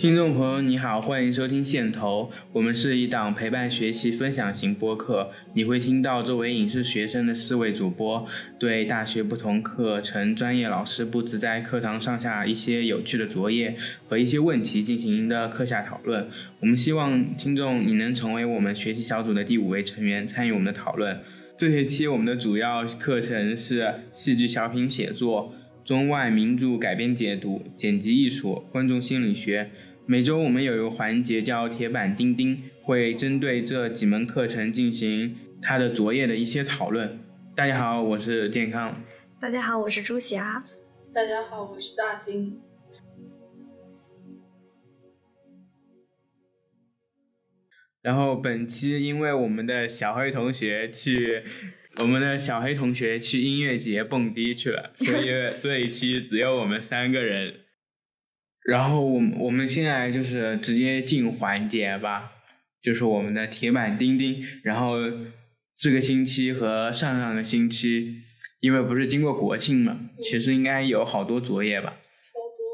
听众朋友，你好，欢迎收听线头。我们是一档陪伴学习、分享型播客。你会听到作为影视学生的四位主播对大学不同课程专业老师布置在课堂上下一些有趣的作业和一些问题进行的课下讨论。我们希望听众你能成为我们学习小组的第五位成员，参与我们的讨论。这学期我们的主要课程是戏剧小品写作、中外名著改编解读、剪辑艺术、观众心理学。每周我们有一个环节叫铁板钉钉，会针对这几门课程进行它的作业的一些讨论。大家好，我是健康。大家好，我是朱霞。大家好，我是大金。然后本期因为我们的小黑同学去，我们的小黑同学去音乐节蹦迪去了，所以这一期只有我们三个人。然后我我们现在就是直接进环节吧，就是我们的铁板钉钉。然后这个星期和上上个星期，因为不是经过国庆嘛，其实应该有好多作业吧。超多，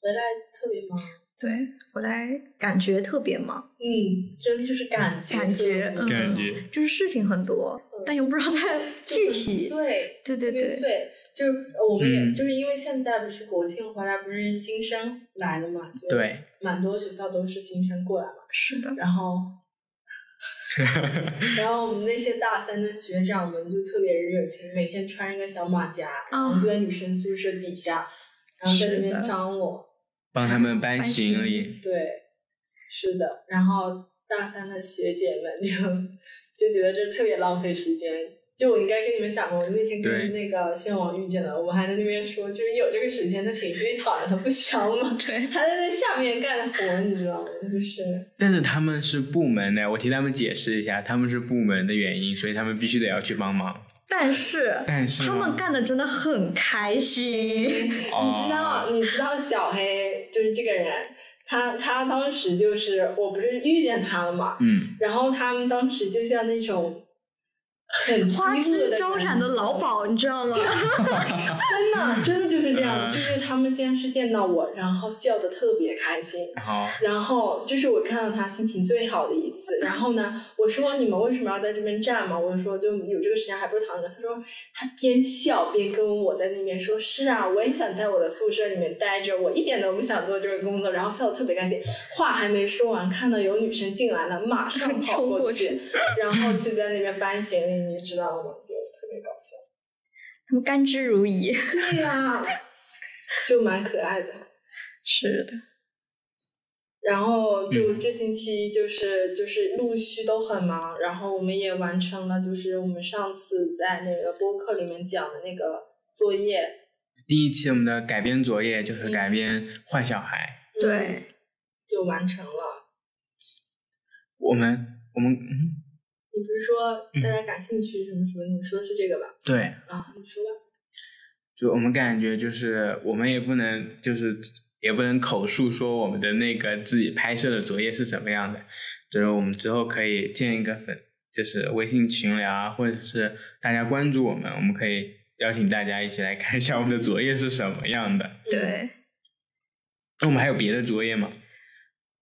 回来特别忙。对，回来感觉特别忙。嗯，真就是感感觉，感觉就是事情很多，但又不知道在具体。对，对对对。就是我们也就是因为现在不是国庆回来，不是新生来了嘛？就对，蛮多学校都是新生过来嘛。是的。然后，然后我们那些大三的学长们就特别热情，每天穿一个小马甲，然后就在女生宿舍底下，然后在那边张罗，帮他们搬行李。对，是的。然后大三的学姐们就就觉得这特别浪费时间。就我应该跟你们讲过，我那天跟那个仙王遇见了，我们还在那边说，就是有这个时间在寝室里躺着，他不香吗？对，还在那下面干活，你知道吗？就是。但是他们是部门的，我替他们解释一下，他们是部门的原因，所以他们必须得要去帮忙。但是，但是他们干的真的很开心。你知道，你知道小黑就是这个人，他他当时就是我不是遇见他了嘛，嗯，然后他们当时就像那种。花枝招展的老鸨，你知道吗？真的，真的就是这样。就是他们先是见到我，然后笑得特别开心。好。然后这是我看到他心情最好的一次。然后呢，我说你们为什么要在这边站嘛？我就说就有这个时间还不如躺着。他说他边笑边跟我在那边说：“是啊，我也想在我的宿舍里面待着，我一点都不想做这个工作。”然后笑得特别开心。话还没说完，看到有女生进来了，马上 跑过去，然后去在那边搬行李。你知道吗？就特别搞笑，他们甘之如饴。对呀，就蛮可爱的。是的。然后就这星期就是就是陆续都很忙，然后我们也完成了就是我们上次在那个播客里面讲的那个作业。第一期我们的改编作业就是改编《坏小孩》。对。就完成了。我们我们。你不是说大家感兴趣什么什么？你说的是这个吧？对。啊，你说吧。就我们感觉，就是我们也不能，就是也不能口述说我们的那个自己拍摄的作业是什么样的。就是我们之后可以建一个粉，就是微信群聊啊，或者是大家关注我们，我们可以邀请大家一起来看一下我们的作业是什么样的。对。那我们还有别的作业吗？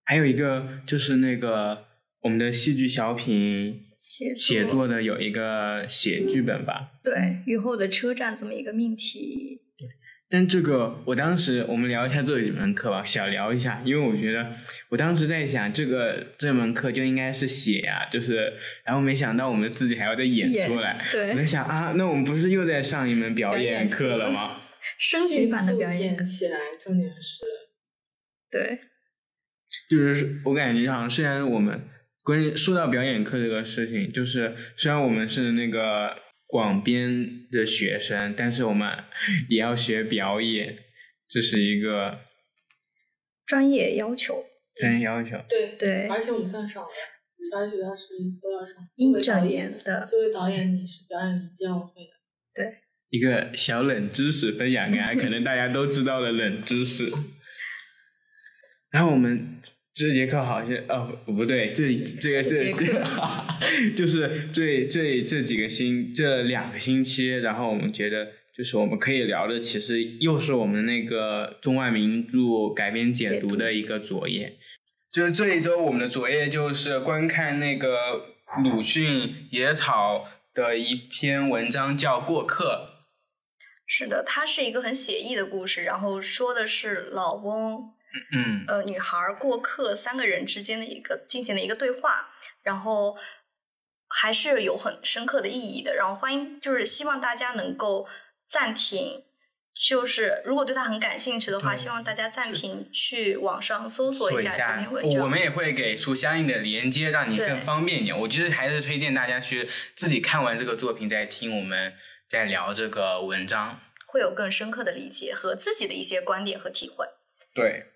还有一个就是那个我们的戏剧小品。写作的有一个写剧本吧，对，雨后的车站这么一个命题。对，但这个我当时我们聊一下这几门课吧，小聊一下，因为我觉得我当时在想，这个这门课就应该是写啊，就是，然后没想到我们自己还要再演出来。对，我在想啊，那我们不是又在上一门表演课了吗？升级版的表演起来，重点是，对，就是我感觉好像虽然我们。关于说到表演课这个事情，就是虽然我们是那个广编的学生，但是我们也要学表演，这是一个专业要求。专业要求。对对。而且我们算少的，其他学校是都要上。音整演的。作为导演，你是表演一定要会的。对。一个小冷知识分享给大家，可能大家都知道的冷知识。然后我们。这节课好像哦不对，这这个这 就是这这这几个星这两个星期，然后我们觉得就是我们可以聊的，其实又是我们那个中外名著改编解读的一个作业。就是这一周我们的作业就是观看那个鲁迅《野草》的一篇文章，叫《过客》。是的，它是一个很写意的故事，然后说的是老翁。嗯，呃，女孩过客三个人之间的一个进行了一个对话，然后还是有很深刻的意义的。然后欢迎，就是希望大家能够暂停，就是如果对他很感兴趣的话，希望大家暂停去网上搜索一下这篇文章。我们也会给出相应的连接，让你更方便一点。我觉得还是推荐大家去自己看完这个作品再听我们在聊这个文章，会有更深刻的理解和自己的一些观点和体会。对。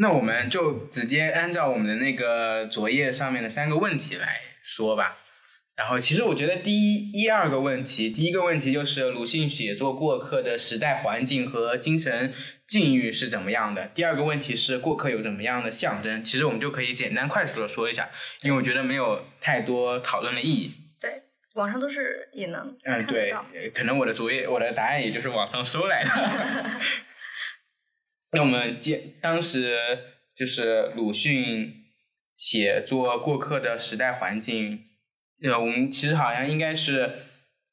那我们就直接按照我们的那个作业上面的三个问题来说吧。然后，其实我觉得第一一二个问题，第一个问题就是鲁迅写作过客的时代环境和精神境遇是怎么样的。第二个问题是过客有怎么样的象征。其实我们就可以简单快速的说一下，因为我觉得没有太多讨论的意义。对，网上都是也能嗯，对，可能我的作业我的答案也就是网上搜来的。那我们接当时就是鲁迅写作过客的时代环境，呃，我们其实好像应该是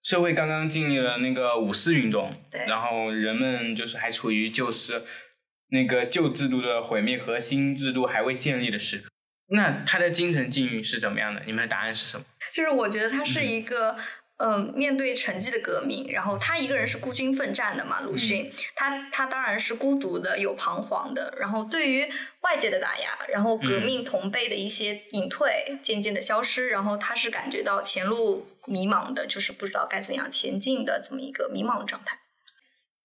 社会刚刚经历了那个五四运动，对，然后人们就是还处于就是那个旧制度的毁灭和新制度还未建立的时刻。那他的精神境遇是怎么样的？你们的答案是什么？就是我觉得他是一个。嗯，面对成绩的革命，然后他一个人是孤军奋战的嘛？鲁迅，他他当然是孤独的，有彷徨的。然后对于外界的打压，然后革命同辈的一些隐退，渐渐的消失，然后他是感觉到前路迷茫的，就是不知道该怎样前进的这么一个迷茫的状态。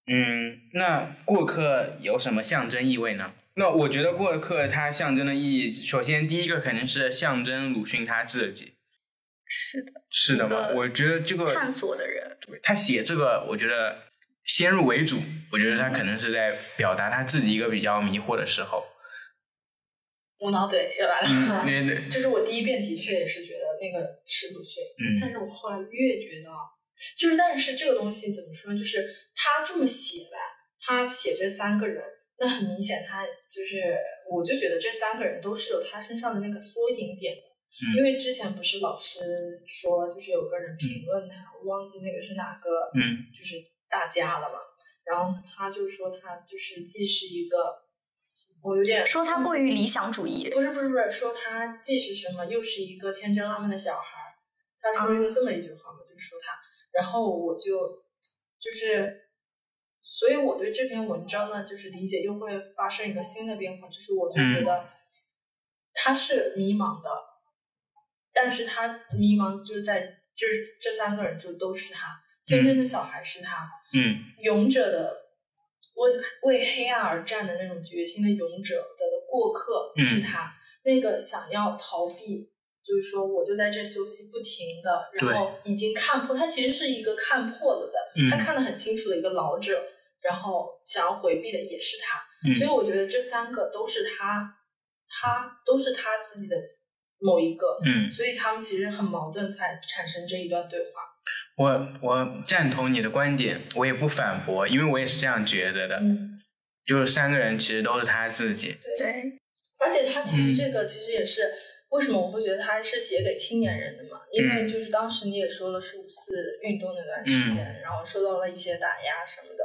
嗯，那过客有什么象征意味呢？那我觉得过客它象征的意义，首先第一个肯定是象征鲁迅他自己。是的，是的嘛？我觉得这个探索的人，对他写这个，我觉得先入为主，我觉得他可能是在表达他自己一个比较迷惑的时候。无脑怼又来了，对对，就是我第一遍的确也是觉得那个是鲁迅，嗯，但是我后来越觉得，就是但是这个东西怎么说？就是他这么写吧，他写这三个人，那很明显，他就是，我就觉得这三个人都是有他身上的那个缩影点的。因为之前不是老师说，就是有个人评论他，我忘记那个是哪个，嗯，就是大家了嘛。然后他就说他就是既是一个，我有点说他过于理想主义，不是不是不是，说他既是什么，又是一个天真浪漫的小孩。他说了这么一句话嘛，就是说他。然后我就就是，所以我对这篇文章呢，就是理解又会发生一个新的变化，就是我就觉得他是迷茫的。但是他迷茫，就是在就是这三个人就都是他，天真的小孩是他，嗯，勇者的为为黑暗而战的那种决心的勇者的过客是他，那个想要逃避，就是说我就在这休息不停的，然后已经看破，他其实是一个看破了的，他看得很清楚的一个老者，然后想要回避的也是他，所以我觉得这三个都是他，他都是他自己的。某一个，嗯，所以他们其实很矛盾，才产生这一段对话。我我赞同你的观点，我也不反驳，因为我也是这样觉得的。嗯，就是三个人其实都是他自己。对，而且他其实这个其实也是为什么我会觉得他是写给青年人的嘛？因为就是当时你也说了是五四运动那段时间，然后受到了一些打压什么的，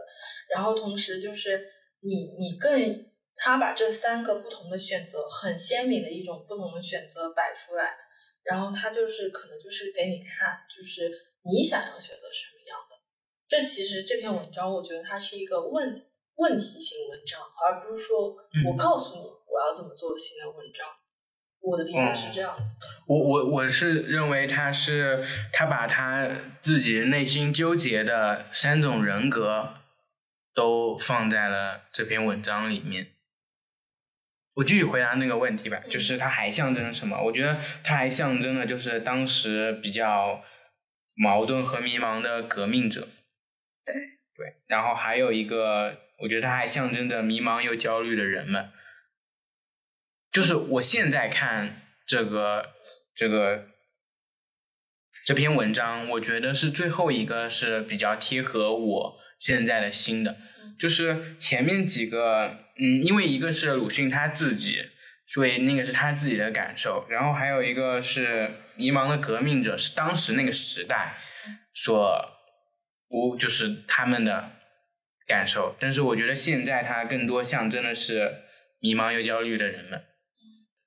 然后同时就是你你更。他把这三个不同的选择，很鲜明的一种不同的选择摆出来，然后他就是可能就是给你看，就是你想要选择什么样的。这其实这篇文章，我觉得它是一个问问题性文章，而不是说我告诉你我要怎么做新的文章。我的理解是这样子。我我我是认为他是他把他自己内心纠结的三种人格都放在了这篇文章里面。我继续回答那个问题吧，就是它还象征什么？我觉得它还象征了就是当时比较矛盾和迷茫的革命者。对对，然后还有一个，我觉得它还象征着迷茫又焦虑的人们。就是我现在看这个这个这篇文章，我觉得是最后一个是比较贴合我现在的新的，就是前面几个，嗯，因为一个是鲁迅他自己，所以那个是他自己的感受，然后还有一个是迷茫的革命者，是当时那个时代所无就是他们的感受，但是我觉得现在它更多象征的是迷茫又焦虑的人们。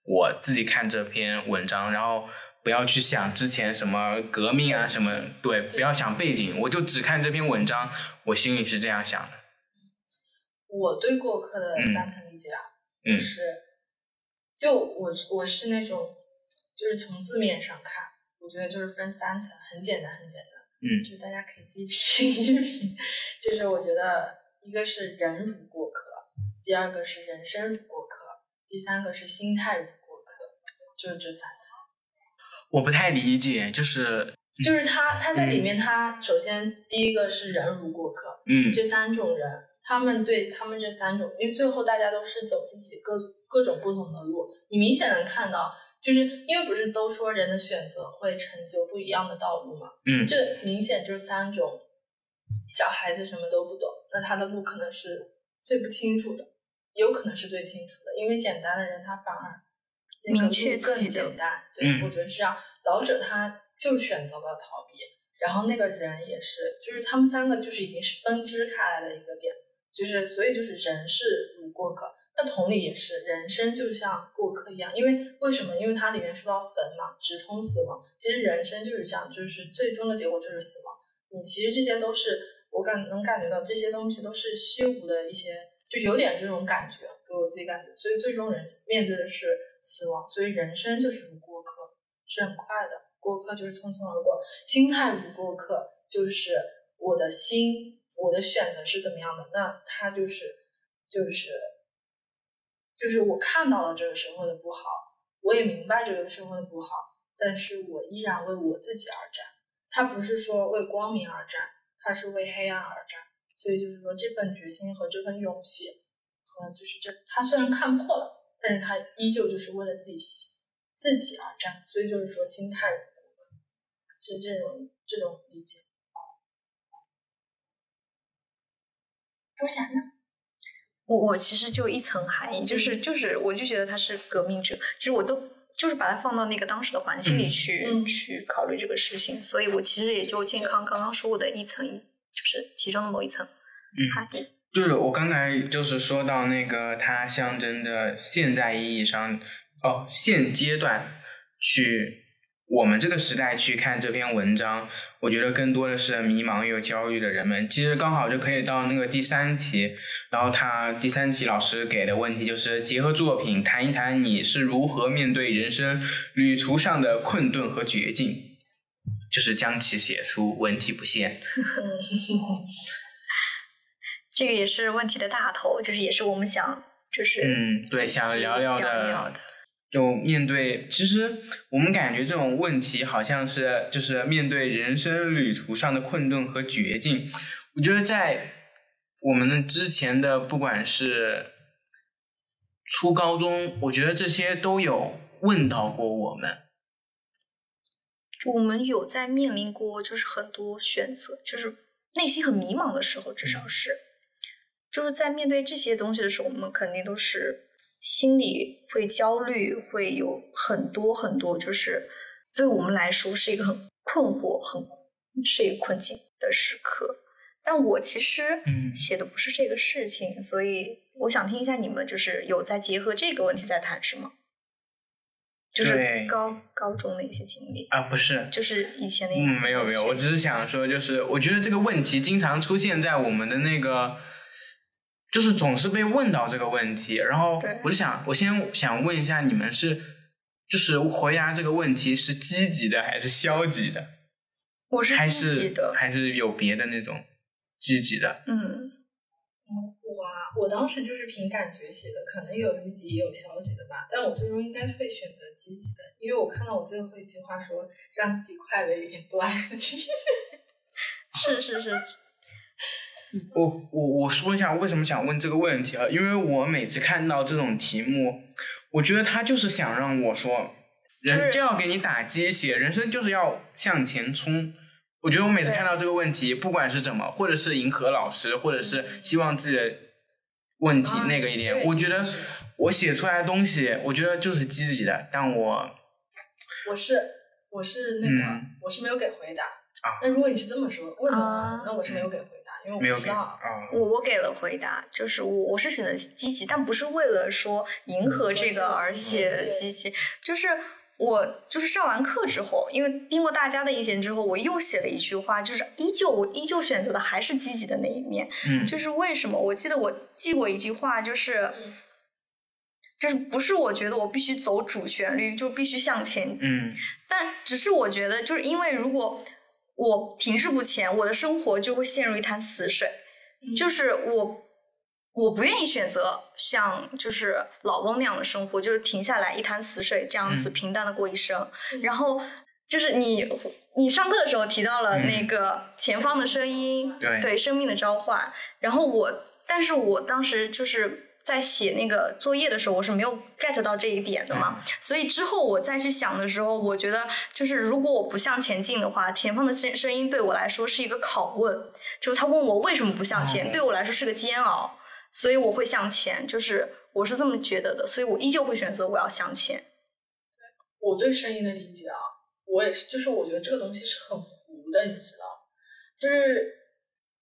我自己看这篇文章，然后不要去想之前什么革命啊什么，对，不要想背景，我就只看这篇文章，我心里是这样想的。我对过客的三层理解啊，嗯就是，就我我是那种，就是从字面上看，我觉得就是分三层，很简单，很简单。嗯就是大家可以自己品一品。就是我觉得一个是人如过客，第二个是人生如过客，第三个是心态如过客，就是这三层。我不太理解，就是就是他他在里面，他首先第一个是人如过客，嗯这三种人，他们对他们这三种，因为最后大家都是走自己各各种不同的路，你明显能看到，就是因为不是都说人的选择会成就不一样的道路嘛？嗯这明显就是三种小孩子什么都不懂，那他的路可能是最不清楚的，有可能是最清楚的，因为简单的人他反而那个明确更自己的简单。对，嗯我觉得是这样。老者他就选择了逃避，然后那个人也是，就是他们三个就是已经是分支开来的一个点，就是所以就是人是如过客。那同理也是，人生就像过客一样，因为为什么？因为它里面说到坟嘛，直通死亡。其实人生就是这样，就是最终的结果就是死亡。你其实这些都是我感能感觉到这些东西都是虚无的一些，就有点这种感觉，给我自己感觉。所以最终人面对的是死亡，所以人生就是如过客，是很快的，过客就是匆匆而过。心态如过客，就是我的心，我的选择是怎么样的，那它就是就是就是我看到了这个社会的不好，我也明白这个社会的不好，但是我依然为我自己而战。他不是说为光明而战，他是为黑暗而战。所以就是说，这份决心和这份勇气，和就是这，他虽然看破了，但是他依旧就是为了自己自己而战。所以就是说，心态是这种这种理解。周霞呢？我我其实就一层含义，就是就是，我就觉得他是革命者，其实我都就是把它放到那个当时的环境里去、嗯去考虑这个事情，所以我其实也就健康刚刚说过的一层一，就是其中的某一层嗯，含义。就是我刚才就是说到那个它象征着现在意义上，哦，现阶段去我们这个时代去看这篇文章，我觉得更多的是迷茫又焦虑的人们。其实刚好就可以到那个第三题，然后他第三题老师给的问题就是结合作品谈一谈你是如何面对人生旅途上的困顿和绝境，就是将其写出，文体不限。这个也是问题的大头，就是也是我们想就是嗯，对，想聊聊聊的。就面对，其实我们感觉这种问题好像是就是面对人生旅途上的困顿和绝境。我觉得在我们的之前的不管是初高中，我觉得这些都有问到过我们。我们有在面临过就是很多选择，就是内心很迷茫的时候，至少是，就是在面对这些东西的时候，我们肯定都是心里会焦虑，会有很多很多，就是对我们来说是一个很困惑、很是一个困境的时刻。但我其实嗯写的不是这个事情，所以我想听一下你们就是有在结合这个问题在谈是吗？就是高高中的一些经历。啊，不是，就是以前的一些嗯，没有没有，我只是想说，就是我觉得这个问题经常出现在我们的那个，就是总是被问到这个问题，然后对我就想，我先想问一下，你们是就是回答这个问题是积极的还是消极的，我是还是积极的，还是有别的那种积极的？嗯，我啊，我当时就是凭感觉写的，可能有积极也有消极的吧，但我最终应该会选择积极的，因为我看到我最后一句话说让自己快乐一点，多爱自己。是 是是，我我我说一下为什么想问这个问题啊？因为我每次看到这种题目，我觉得他就是想让我说，人就要给你打鸡血，人生就是要向前冲。我觉得我每次看到这个问题，不管是怎么，或者是迎合老师，或者是希望自己的问题啊那个一点，我觉得我写出来的东西，我觉得就是积极的，但我我是我是那个、嗯我是没有给回答啊那如果你是这么说问的话，啊那我是没有给回答，因为我没有给不知道。啊。我我给了回答，就是我我是选择积极，但不是为了说迎合这个而写积极，就是我就是上完课之后，因为听过大家的意见之后，我又写了一句话，就是依旧我依旧选择的还是积极的那一面，嗯，就是为什么？我记得我记过一句话，就是嗯就是不是我觉得我必须走主旋律，就必须向前嗯但只是我觉得，就是因为如果我停滞不前，我的生活就会陷入一潭死水。嗯就是我，我不愿意选择像就是老翁那样的生活，就是停下来一潭死水这样子嗯平淡的过一生。嗯然后就是你，你上课的时候提到了嗯那个前方的声音，对生命的召唤。然后我，但是我当时就是。在写那个作业的时候，我是没有 get 到这一点的嘛，所以之后我再去想的时候，我觉得就是如果我不向前进的话，前方的声声音对我来说是一个拷问，就是他问我为什么不向前，哦对我来说是个煎熬，所以我会向前，就是我是这么觉得的，所以我依旧会选择我要向前。我对声音的理解啊，我也是，就是我觉得这个东西是很糊的，你知道，就是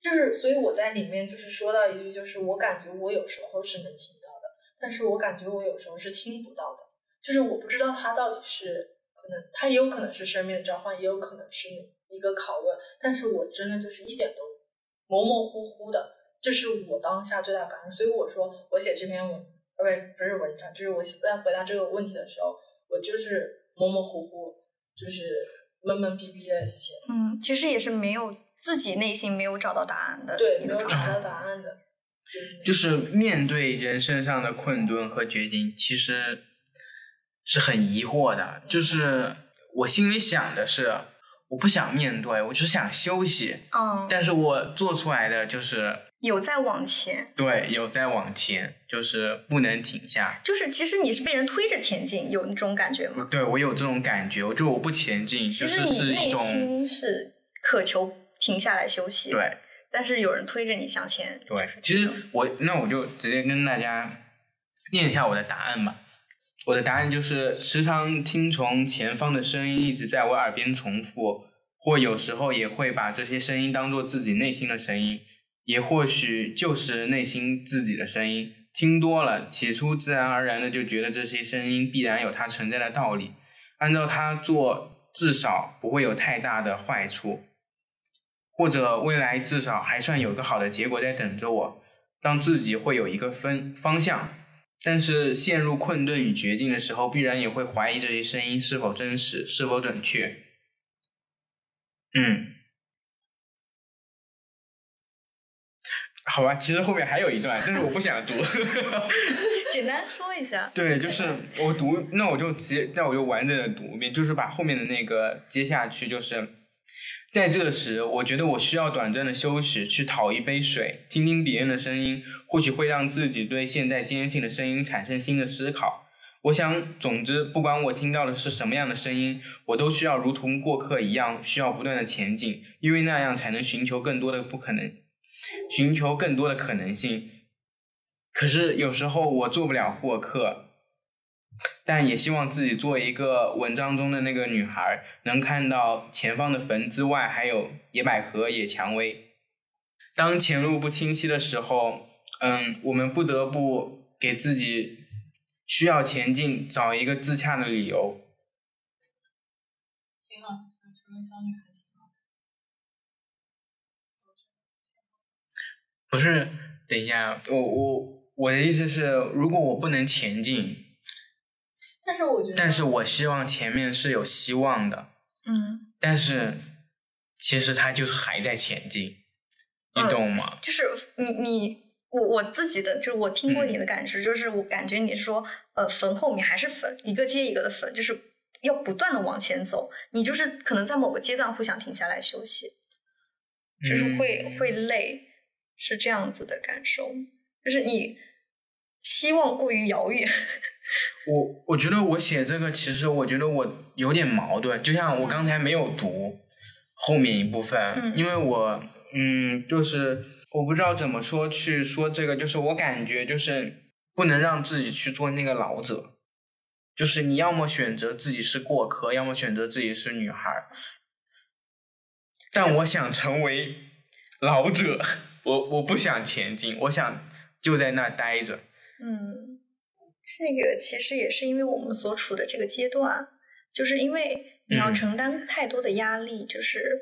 就是，所以我在里面就是说到一句，就是我感觉我有时候是能听到的，但是我感觉我有时候是听不到的，就是我不知道它到底是可能，它也有可能是生命的召唤，也有可能是你一个拷问，但是我真的就是一点都模模糊糊的，这是我当下最大感受，所以我说我写这篇文，呃，不不是文章，就是我在回答这个问题的时候。我就是模模糊糊，就是闷闷逼逼的写，嗯，其实也是没有自己内心没有找到答案的对，没。有找到答案的，就是面对人生上的困顿和决定，其实是很疑惑的。就是我心里想的是，我不想面对，我只想休息。嗯，但是我做出来的就是有在往前，对，有在往前，就是不能停下。就是其实你是被人推着前进，有那种感觉吗？对我有这种感觉，我就我不前进，其实你内一种心是渴求停下来休息，，对但是有人推着你向前。对。其实我那我就直接跟大家念一下我的答案吧。我的答案就是时常听从前方的声音一直在我耳边重复，或有时候也会把这些声音当做自己内心的声音，也或许就是内心自己的声音。听多了，起初自然而然的就觉得这些声音必然有它存在的道理，按照它做，至少不会有太大的坏处，或者未来至少还算有个好的结果在等着我，让自己会有一个分方向。但是陷入困顿与绝境的时候，必然也会怀疑这些声音是否真实，是否准确。嗯，好吧，其实后面还有一段，但是我不想读。简单说一下。对，就是我读，那我就直接，那我就完整的读一遍，就是把后面的那个接下去，就是在这时，我觉得我需要短暂的休息，去讨一杯水，听听别人的声音，或许会让自己对现在坚信的声音产生新的思考。我想，总之，不管我听到的是什么样的声音，我都需要如同过客一样，需要不断的前进，因为那样才能寻求更多的不可能，寻求更多的可能性。可是有时候我做不了过客，但也希望自己做一个文章中的那个女孩，能看到前方的坟之外还有野百合、野蔷薇。当前路不清晰的时候，嗯，我们不得不给自己需要前进找一个自洽的理由。挺好，想成为小女孩挺好。不是，等一下，我我我的意思是，如果我不能前进，但是我觉得，但是我希望前面是有希望的。嗯，但是其实他就是还在前进，你嗯懂吗？就是你你我我自己的，就是我听过嗯你的感受，就是我感觉你是说，呃，坟后面还是坟，一个接一个的坟，就是要不断的往前走。你就是可能在某个阶段会想停下来休息，就是会、嗯会累，是这样子的感受。就是你期望过于遥远，我我觉得我写这个，其实我觉得我有点矛盾，就像我刚才没有读，后面一部分，嗯因为我嗯，就是我不知道怎么说去说这个，就是我感觉就是不能让自己去做那个老者，就是你要么选择自己是过客，要么选择自己是女孩。但我想成为老者，我我不想前进，我想就在那儿待着。嗯，这个其实也是因为我们所处的这个阶段，就是因为你要嗯承担太多的压力，就是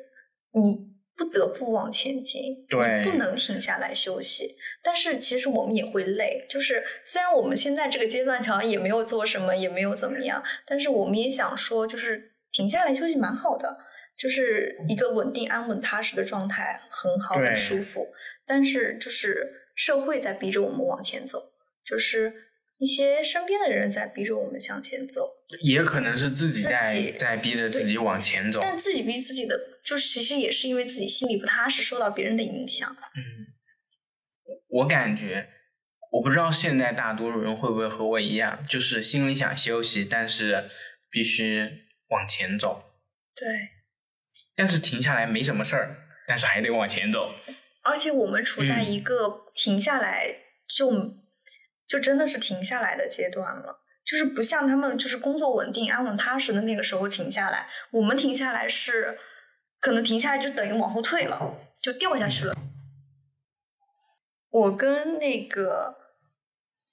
你不得不往前进，对你不能停下来休息。但是其实我们也会累，就是虽然我们现在这个阶段好像也没有做什么，也没有怎么样，但是我们也想说，就是停下来休息蛮好的。就是一个稳定、安稳、踏实的状态，很好，很舒服。但是就是社会在逼着我们往前走，就是一些身边的人在逼着我们向前走，也可能是自己自在己在逼着自己往前走。但自己逼自己的，就是其实也是因为自己心里不踏实，受到别人的影响。嗯，我感觉，我不知道现在大多数人会不会和我一样，就是心里想休息，但是必须往前走，对，但是停下来没什么事儿，但是还得往前走。而且我们处在嗯一个停下来就、就真的是停下来的阶段了。就是不像他们就是工作稳定、安稳踏实的那个时候停下来，我们停下来是可能停下来就等于往后退了，就掉下去了。我跟那个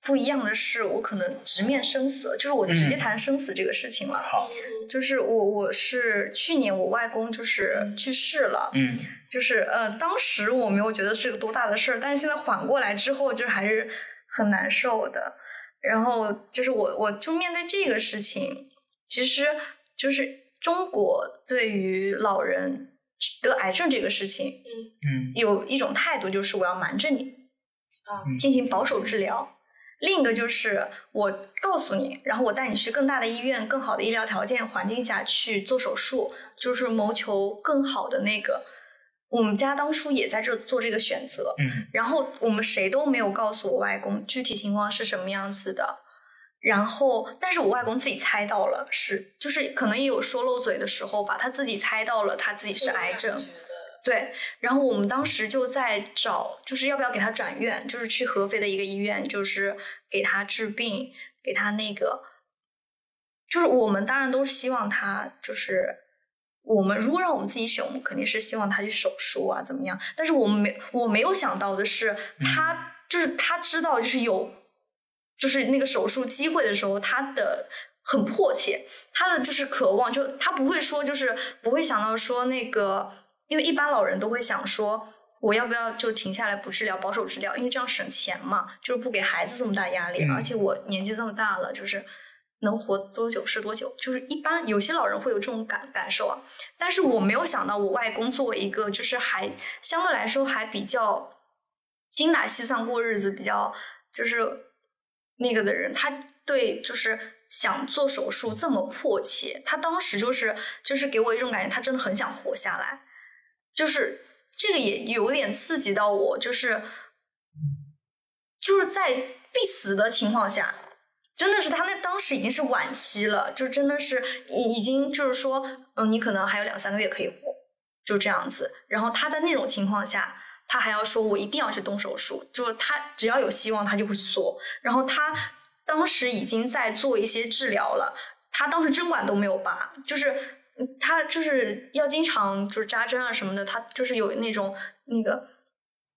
不一样的是，我可能直面生死，就是我直接嗯谈生死这个事情了。好，就是我我是去年我外公就是去世了，嗯就是呃，当时我没有觉得是个多大的事儿，但是现在缓过来之后，就是还是很难受的。然后就是我我就面对这个事情，其实就是中国对于老人得癌症这个事情嗯嗯有一种态度，就是我要瞒着你啊嗯进行保守治疗。另一个就是我告诉你，然后我带你去更大的医院、更好的医疗条件环境下去做手术，就是谋求更好的那个。我们家当初也在这做这个选择，嗯。然后我们谁都没有告诉我外公具体情况是什么样子的。然后，但是我外公自己猜到了是，就是可能也有说漏嘴的时候吧，他自己猜到了他自己是癌症，对，然后我们当时就在找，就是要不要给他转院，就是去合肥的一个医院，就是给他治病，给他那个，就是我们当然都是希望他，就是我们如果让我们自己选，我们肯定是希望他去手术啊，怎么样？但是我们没我没有想到的是，他就是他知道就是有，就是那个手术机会的时候，他的。很迫切，他的就是渴望，就他不会说，就是不会想到说那个，因为一般老人都会想说，我要不要就停下来不治疗，保守治疗，因为这样省钱嘛，就是不给孩子这么大压力，嗯而且我年纪这么大了，就是能活多久是多久，就是一般有些老人会有这种感感受啊，但是我没有想到我外公作为一个就是还相对来说还比较精打细算过日子，比较就是那个的人，他对就是。想做手术这么迫切，他当时就是就是给我一种感觉，他真的很想活下来，就是这个也有点刺激到我，就是就是在必死的情况下，真的是他那当时已经是晚期了，就真的是已已经就是说，嗯，你可能还有两三个月可以活，就这样子。然后他在那种情况下，他还要说我一定要去动手术，就是他只要有希望，他就会去做。然后他。当时已经在做一些治疗了，他当时针管都没有拔，就是他就是要经常就是扎针啊什么的，他就是有那种那个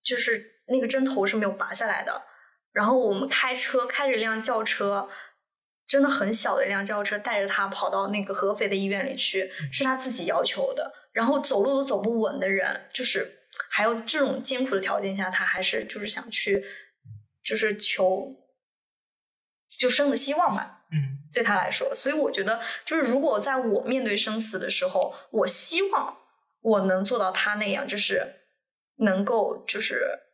就是那个针头是没有拔下来的。然后我们开车开着一辆轿车，真的很小的一辆轿车，带着他跑到那个合肥的医院里去，是他自己要求的。然后走路都走不稳的人，就是还有这种艰苦的条件下，他还是就是想去，就是求。就生的希望吧，嗯，对他来说，所以我觉得，就是如果在我面对生死的时候，我希望我能做到他那样，就是能够，就是，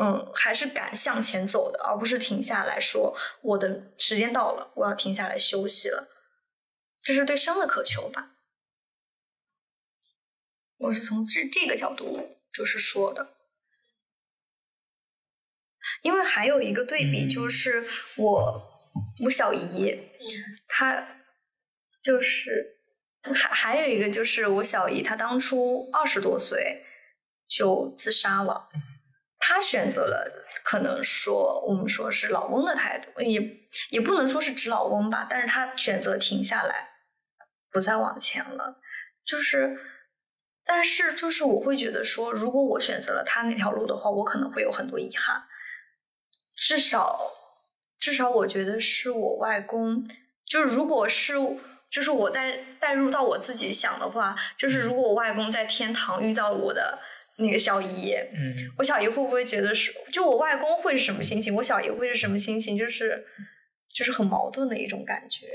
嗯，还是敢向前走的，而不是停下来说我的时间到了，我要停下来休息了，这是对生的渴求吧。我是从这这个角度就是说的。因为还有一个对比，就是我我小姨，她就是还还有一个就是我小姨，她当初二十多岁就自杀了，他选择了可能说我们说是老翁的态度，也也不能说是指老翁吧，但是他选择停下来，不再往前了，就是。但是，就是我会觉得说，如果我选择了他那条路的话，我可能会有很多遗憾。至少，至少我觉得是我外公。就是如果是，就是我在带入到我自己想的话，就是如果我外公在天堂遇到我的那个小姨，嗯，我小姨会不会觉得是，就我外公会是什么心情，我小姨会是什么心情？就是，就是很矛盾的一种感觉。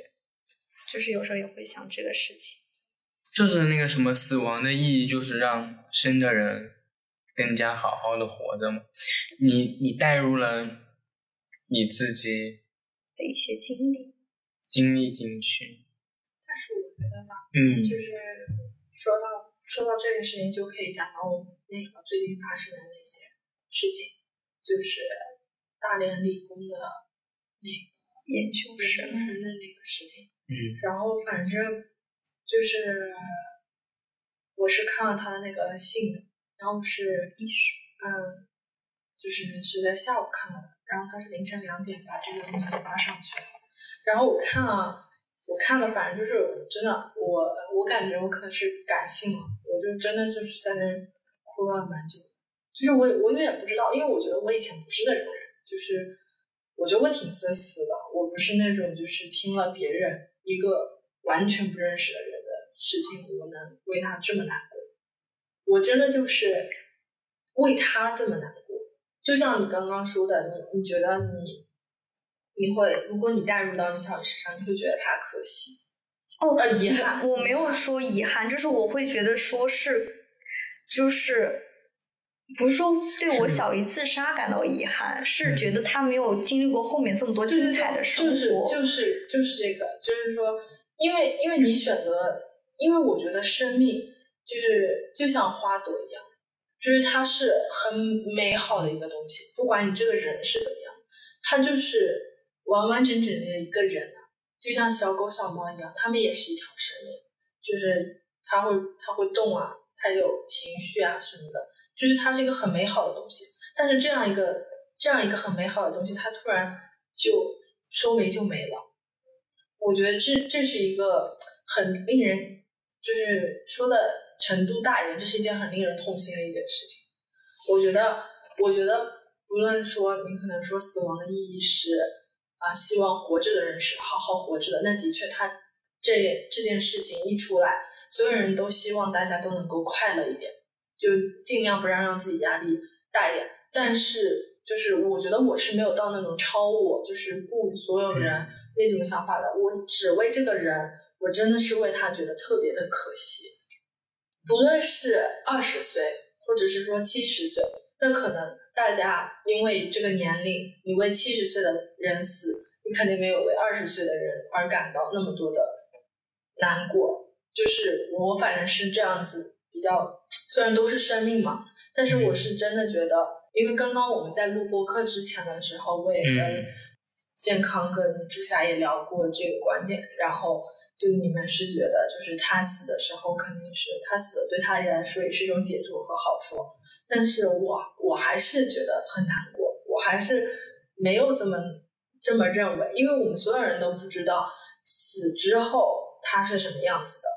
就是有时候也会想这个事情。就是那个什么，死亡的意义就是让生的人更加好好的活着嘛。你你带入了你自己的一些经历，经历进去。但是我觉得吧，嗯，就是说到说到这个事情，就可以讲到我们那个最近发生的那些事情，就是大连理工的那个研究生的那个事情。嗯，然后反正。就是，我是看了他的那个信的，然后是艺术，嗯，就是是在下午看到的，然后他是凌晨两点把这个东西发上去的，然后我看了，我看了，反正就是真的，我我感觉我可能是感性了，我就真的就是在那哭了蛮久，就是我我有点不知道，因为我觉得我以前不是那种人，就是我觉得我挺自私的，我不是那种就是听了别人一个完全不认识的人的。事情我能为他这么难过，我真的就是为他这么难过。就像你刚刚说的，你你觉得你你会，如果你带入到你小姨身上，你会觉得他可惜哦，呃遗憾。我没有说遗憾，就是我会觉得说是，就是不是说对我小姨自杀感到遗憾，是觉得他没有经历过后面这么多精彩的生活。就是就是就是这个，就是说，因为因为你选择。因为我觉得生命就是就像花朵一样，就是它是很美好的一个东西。不管你这个人是怎么样，它就是完完整整的一个人啊，就像小狗小猫一样，它们也是一条生命，就是它会它会动啊，还有情绪啊什么的，就是它是一个很美好的东西。但是这样一个这样一个很美好的东西，它突然就说没就没了。我觉得这这是一个很令人。就是说的程度大一点，这是一件很令人痛心的一件事情。我觉得，我觉得，不论说你可能说死亡的意义是啊，希望活着的人是好好活着的，那的确，他这这件事情一出来，所有人都希望大家都能够快乐一点，就尽量不让让自己压力大一点。但是，就是我觉得我是没有到那种超我，就是顾所有人那种想法的。我只为这个人。我真的是为他觉得特别的可惜，不论是二十岁，或者是说七十岁，那可能大家因为这个年龄，你为七十岁的人死，你肯定没有为二十岁的人而感到那么多的难过。就是我反正是这样子，比较虽然都是生命嘛，但是我是真的觉得，因为刚刚我们在录播课之前的时候，我也跟健康跟朱霞也聊过这个观点，然后。就你们是觉得，就是他死的时候，肯定是他死了，对他来说也是一种解脱和好处。但是我我还是觉得很难过，我还是没有这么这么认为，因为我们所有人都不知道死之后他是什么样子的，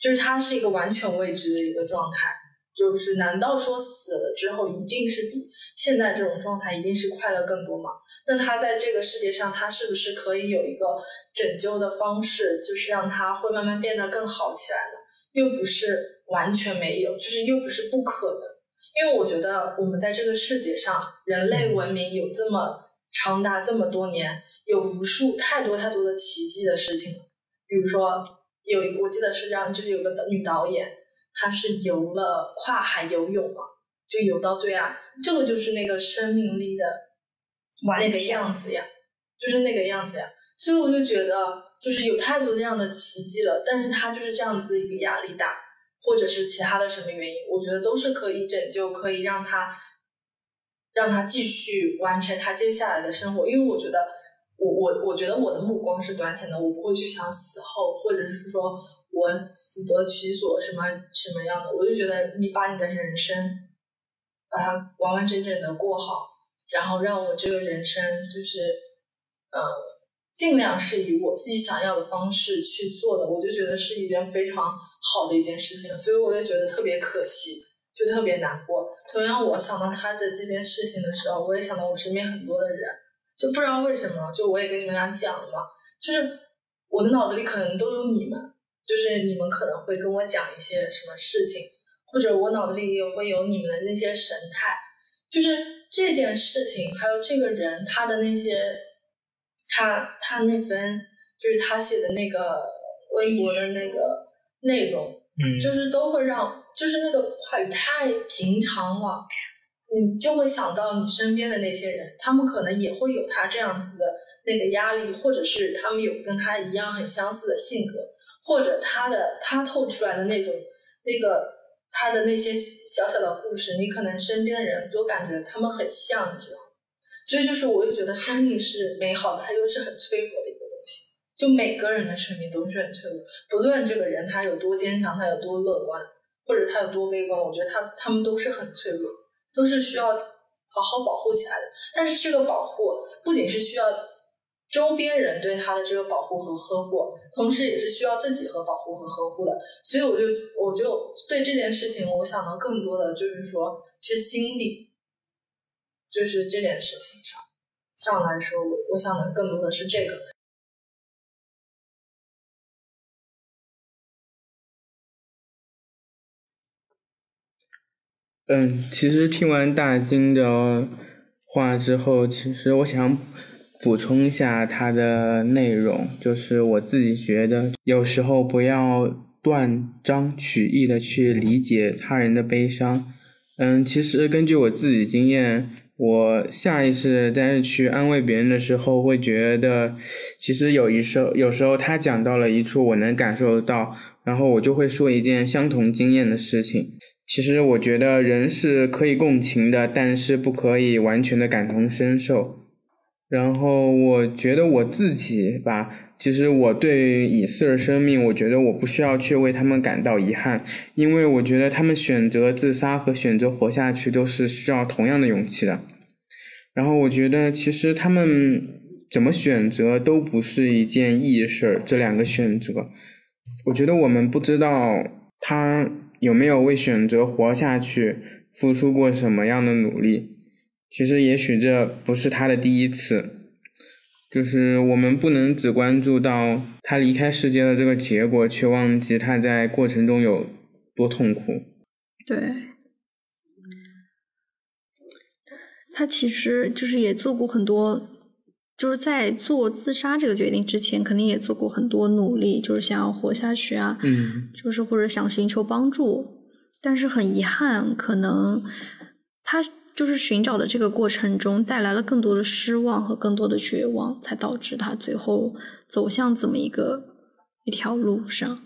就是它是一个完全未知的一个状态。就是难道说死了之后一定是比现在这种状态一定是快乐更多吗？那他在这个世界上，他是不是可以有一个拯救的方式，就是让他会慢慢变得更好起来呢？又不是完全没有，就是又不是不可能。因为我觉得我们在这个世界上，人类文明有这么长达这么多年，有无数太多太多的奇迹的事情了。比如说，有我记得是这样，就是有个女导演，她是游了跨海游泳嘛，就游到对岸，这个就是那个生命力的。那个样子呀，就是那个样子呀，所以我就觉得，就是有太多这样的奇迹了，但是他就是这样子的一个压力大，或者是其他的什么原因，我觉得都是可以拯救，可以让他，让他继续完成他接下来的生活。因为我觉得，我我我觉得我的目光是短浅的，我不会去想死后，或者是说我死得其所什么什么样的，我就觉得你把你的人生把它完完整整的过好，然后让我这个人生就是呃尽量是以我自己想要的方式去做的，我就觉得是一件非常好的一件事情，所以我就觉得特别可惜，就特别难过。同样，我想到他的这件事情的时候，我也想到我身边很多的人，就不知道为什么，就我也跟你们俩讲了嘛，就是我的脑子里可能都有你们，就是你们可能会跟我讲一些什么事情，或者我脑子里也会有你们的那些神态，就是这件事情，还有这个人他的那些。他他那份就是他写的那个微博的那个内容，嗯，就是都会让，就是那个话语太平常了，你就会想到你身边的那些人，他们可能也会有他这样子的那个压力，或者是他们有跟他一样很相似的性格，或者他的他透出来的那种那个他的那些小小的故事，你可能身边的人都感觉他们很像，你知道。所以就是，我就觉得生命是美好的，它又是很脆弱的一个东西。就每个人的生命都是很脆弱，不论这个人他有多坚强，他有多乐观，或者他有多悲观，我觉得他他们都是很脆弱，都是需要好好保护起来的。但是这个保护不仅是需要周边人对他的这个保护和呵护，同时也是需要自己和保护和呵护的。所以我就我就对这件事情，我想到更多的就是说是心理。就是这件事情上上来说，我我想的更多的是这个。嗯，其实听完大金的话之后，其实我想补充一下他的内容，就是我自己觉得，有时候不要断章取义的去理解他人的悲伤。嗯，其实根据我自己经验。我下意识在去安慰别人的时候，会觉得，其实有一时候，有时候他讲到了一处我能感受到，然后我就会说一件相同经验的事情。其实我觉得人是可以共情的，但是不可以完全的感同身受。然后我觉得我自己吧，其实我对以色的生命，我觉得我不需要去为他们感到遗憾，因为我觉得他们选择自杀和选择活下去都是需要同样的勇气的。然后我觉得其实他们怎么选择都不是一件易事儿，这两个选择，我觉得我们不知道他有没有为选择活下去付出过什么样的努力。其实，也许这不是他的第一次，就是我们不能只关注到他离开世界的这个结果，却忘记他在过程中有多痛苦。对，他其实就是也做过很多，就是在做自杀这个决定之前，肯定也做过很多努力，就是想要活下去啊，嗯，就是或者想寻求帮助，但是很遗憾，可能他。就是寻找的这个过程中，带来了更多的失望和更多的绝望，才导致他最后走向这么一个一条路上。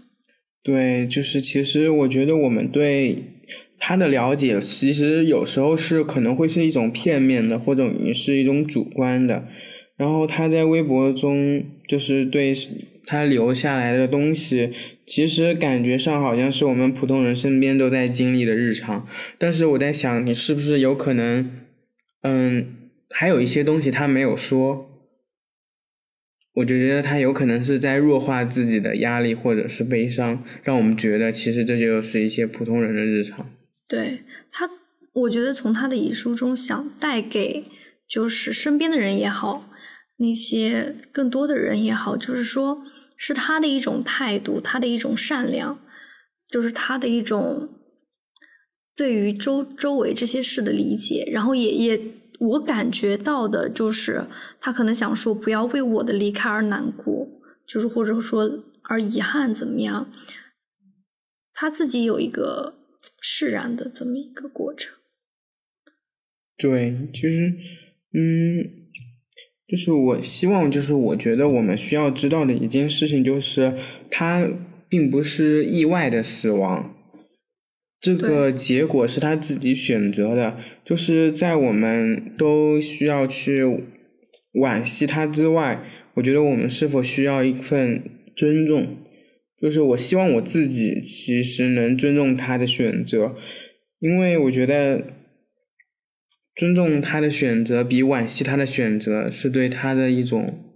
对，就是其实我觉得我们对他的了解，其实有时候是可能会是一种片面的，或者也是一种主观的。然后他在微博中就是对。他留下来的东西，其实感觉上好像是我们普通人身边都在经历的日常。但是我在想，你是不是有可能，嗯，还有一些东西他没有说，我就觉得他有可能是在弱化自己的压力或者是悲伤，让我们觉得其实这就是一些普通人的日常。对他，我觉得从他的遗书中想带给就是身边的人也好。那些更多的人也好，就是说，是他的一种态度，他的一种善良，就是他的一种对于周周围这些事的理解。然后也也，我感觉到的就是，他可能想说，不要为我的离开而难过，就是或者说而遗憾怎么样。他自己有一个释然的这么一个过程。对，其实，嗯。就是我希望，就是我觉得我们需要知道的一件事情，就是他并不是意外的死亡，这个结果是他自己选择的。就是在我们都需要去惋惜他之外，我觉得我们是否需要一份尊重？就是我希望我自己其实能尊重他的选择，因为我觉得尊重他的选择比惋惜他的选择是对他的一种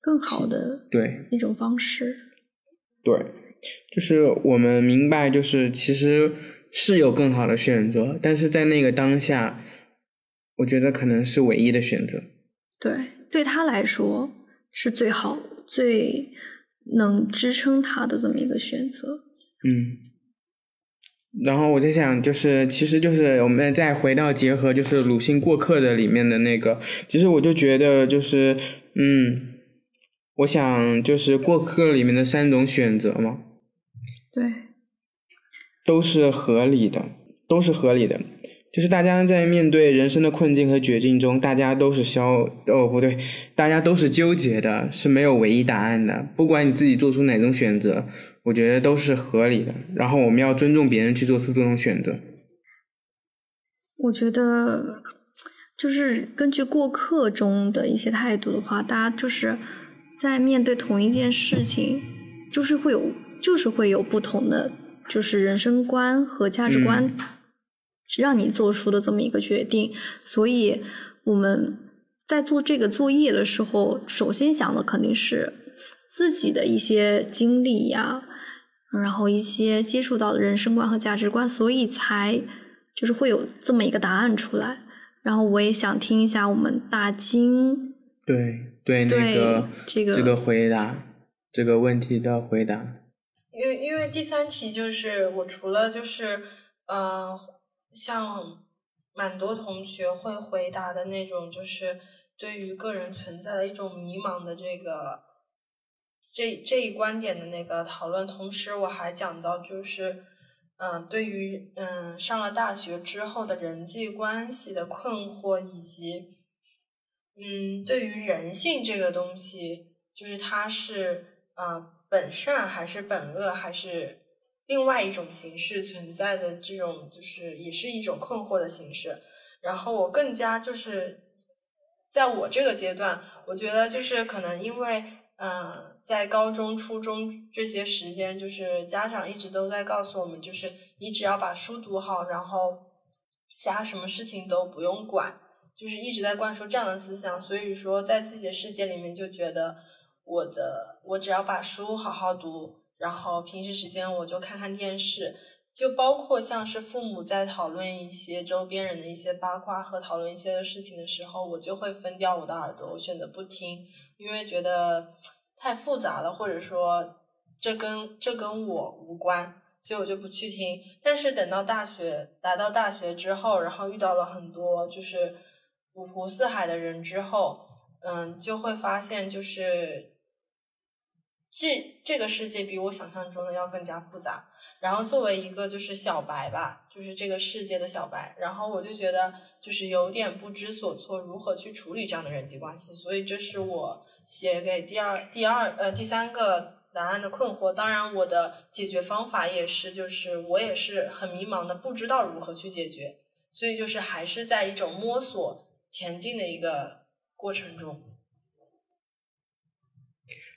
更好的对一种方式。对，就是我们明白，就是其实是有更好的选择，但是在那个当下，我觉得可能是唯一的选择。对，对他来说是最好、最能支撑他的这么一个选择。嗯，然后我在想，就是其实就是我们再回到结合，就是鲁迅过客的里面的那个，其实我就觉得就是嗯，我想就是过客里面的三种选择嘛，对，都是合理的，都是合理的。就是大家在面对人生的困境和绝境中，大家都是消哦不对，大家都是纠结的，是没有唯一答案的。不管你自己做出哪种选择，我觉得都是合理的。然后我们要尊重别人去做出这种选择。我觉得就是根据过客中的一些态度的话，大家就是在面对同一件事情，就是会有就是会有不同的就是人生观和价值观。让你做出的这么一个决定，所以我们在做这个作业的时候，首先想的肯定是自己的一些经历呀，然后一些接触到的人生观和价值观，所以才就是会有这么一个答案出来。然后我也想听一下我们大金对对那个这个这个回答这个问题的回答，因为因为第三题就是我除了就是呃。像蛮多同学会回答的那种，就是对于个人存在的一种迷茫的这个这这一观点的那个讨论。同时，我还讲到，就是嗯，对于嗯上了大学之后的人际关系的困惑，以及嗯对于人性这个东西，就是它是啊本善还是本恶还是？另外一种形式存在的这种，就是也是一种困惑的形式。然后我更加就是，在我这个阶段，我觉得就是可能因为，嗯，在高中、初中这些时间，就是家长一直都在告诉我们，就是你只要把书读好，然后其他什么事情都不用管，就是一直在灌输这样的思想。所以说，在自己的世界里面，就觉得我的我只要把书好好读。然后平时时间我就看看电视，就包括像是父母在讨论一些周边人的一些八卦和讨论一些事情的时候，我就会分掉我的耳朵，我选择不听，因为觉得太复杂了，或者说这跟这跟我无关，所以我就不去听。但是等到大学来到大学之后，然后遇到了很多就是五湖四海的人之后，嗯，就会发现就是。这这个世界比我想象中的要更加复杂。然后作为一个就是小白吧，就是这个世界的小白，然后我就觉得就是有点不知所措，如何去处理这样的人际关系。所以这是我写给第二、第二呃第三个答案的困惑。当然，我的解决方法也是，就是我也是很迷茫的，不知道如何去解决。所以就是还是在一种摸索前进的一个过程中。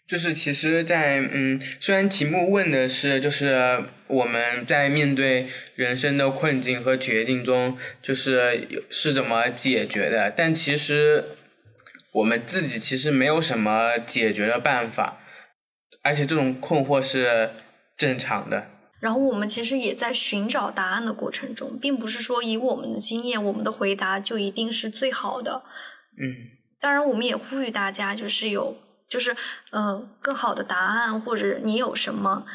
就是其实，在嗯，虽然题目问的是，就是我们在面对人生的困境和绝境中，就是是怎么解决的，但其实我们自己其实没有什么解决的办法，而且这种困惑是正常的。然后我们其实也在寻找答案的过程中，并不是说以我们的经验，我们的回答就一定是最好的。嗯，当然，我们也呼吁大家，就是有。就是，嗯，更好的答案，或者你有什么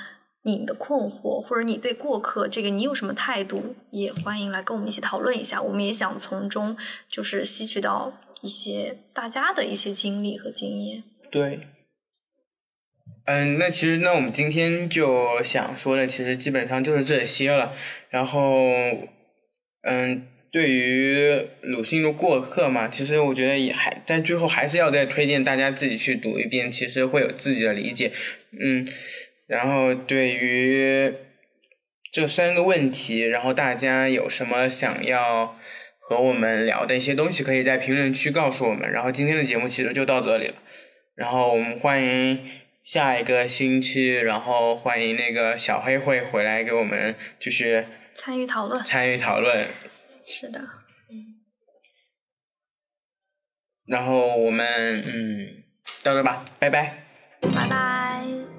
你的困惑，或者你对过客这个你有什么态度，也欢迎来跟我们一起讨论一下。我们也想从中就是吸取到一些大家的一些经历和经验。对，嗯，那其实那我们今天就想说的，其实基本上就是这些了。然后，嗯。对于鲁迅的过客嘛，其实我觉得也还，但最后还是要再推荐大家自己去读一遍，其实会有自己的理解。嗯，然后对于这三个问题，然后大家有什么想要和我们聊的一些东西，可以在评论区告诉我们。然后今天的节目其实就到这里了，然后我们欢迎下一个星期，然后欢迎那个小黑会回来给我们就是参与讨论。参与讨论。是的。嗯然后我们嗯，到这吧，拜拜。拜拜。